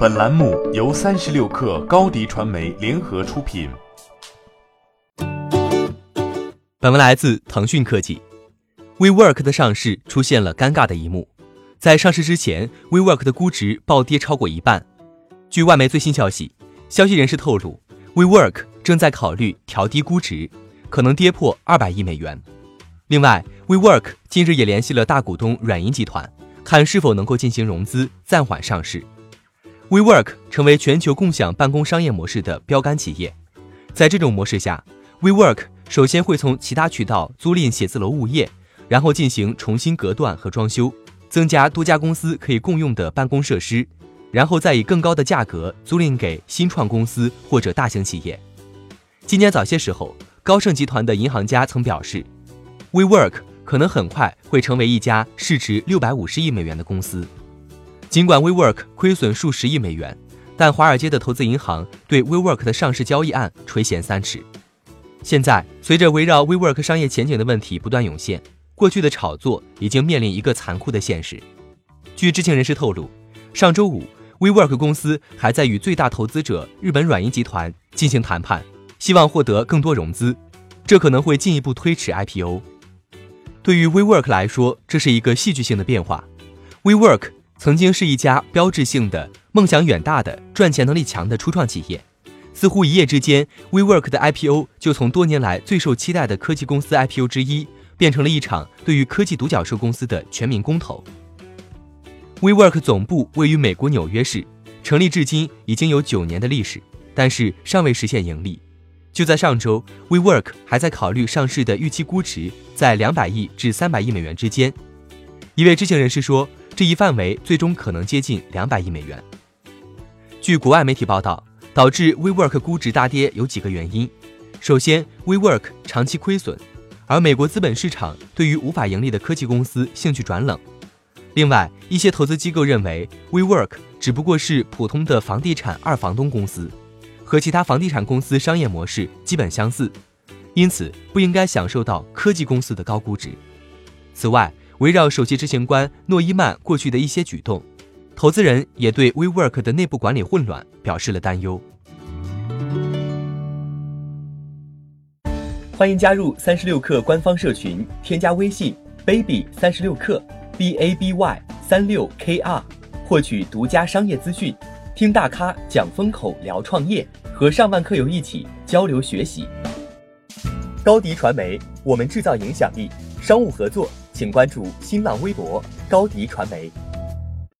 本栏目由三十六氪高低传媒联合出品。本文来自腾讯科技。WeWork 的上市出现了尴尬的一幕，在上市之前，WeWork 的估值暴跌超过一半。据外媒最新消息，消息人士透露，WeWork 正在考虑调低估值，可能跌破二百亿美元。另外，WeWork 近日也联系了大股东软银集团。看是否能够进行融资，暂缓上市。WeWork 成为全球共享办公商业模式的标杆企业。在这种模式下，WeWork 首先会从其他渠道租赁写字楼物业，然后进行重新隔断和装修，增加多家公司可以共用的办公设施，然后再以更高的价格租赁给新创公司或者大型企业。今年早些时候，高盛集团的银行家曾表示，WeWork。可能很快会成为一家市值六百五十亿美元的公司。尽管 WeWork 亏损数十亿美元，但华尔街的投资银行对 WeWork 的上市交易案垂涎三尺。现在，随着围绕 WeWork 商业前景的问题不断涌现，过去的炒作已经面临一个残酷的现实。据知情人士透露，上周五，WeWork 公司还在与最大投资者日本软银集团进行谈判，希望获得更多融资，这可能会进一步推迟 IPO。对于 WeWork 来说，这是一个戏剧性的变化。WeWork 曾经是一家标志性的、梦想远大的、赚钱能力强的初创企业，似乎一夜之间，WeWork 的 IPO 就从多年来最受期待的科技公司 IPO 之一，变成了一场对于科技独角兽公司的全民公投。WeWork 总部位于美国纽约市，成立至今已经有九年的历史，但是尚未实现盈利。就在上周，WeWork 还在考虑上市的预期估值在两百亿至三百亿美元之间。一位知情人士说，这一范围最终可能接近两百亿美元。据国外媒体报道，导致 WeWork 估值大跌有几个原因。首先，WeWork 长期亏损，而美国资本市场对于无法盈利的科技公司兴趣转冷。另外，一些投资机构认为 WeWork 只不过是普通的房地产二房东公司。和其他房地产公司商业模式基本相似，因此不应该享受到科技公司的高估值。此外，围绕首席执行官诺伊曼过去的一些举动，投资人也对 WeWork 的内部管理混乱表示了担忧。欢迎加入三十六氪官方社群，添加微信 baby 三十六氪 b a b y 三六 k r，获取独家商业资讯，听大咖讲风口，聊创业。和上万课友一起交流学习。高迪传媒，我们制造影响力。商务合作，请关注新浪微博高迪传媒。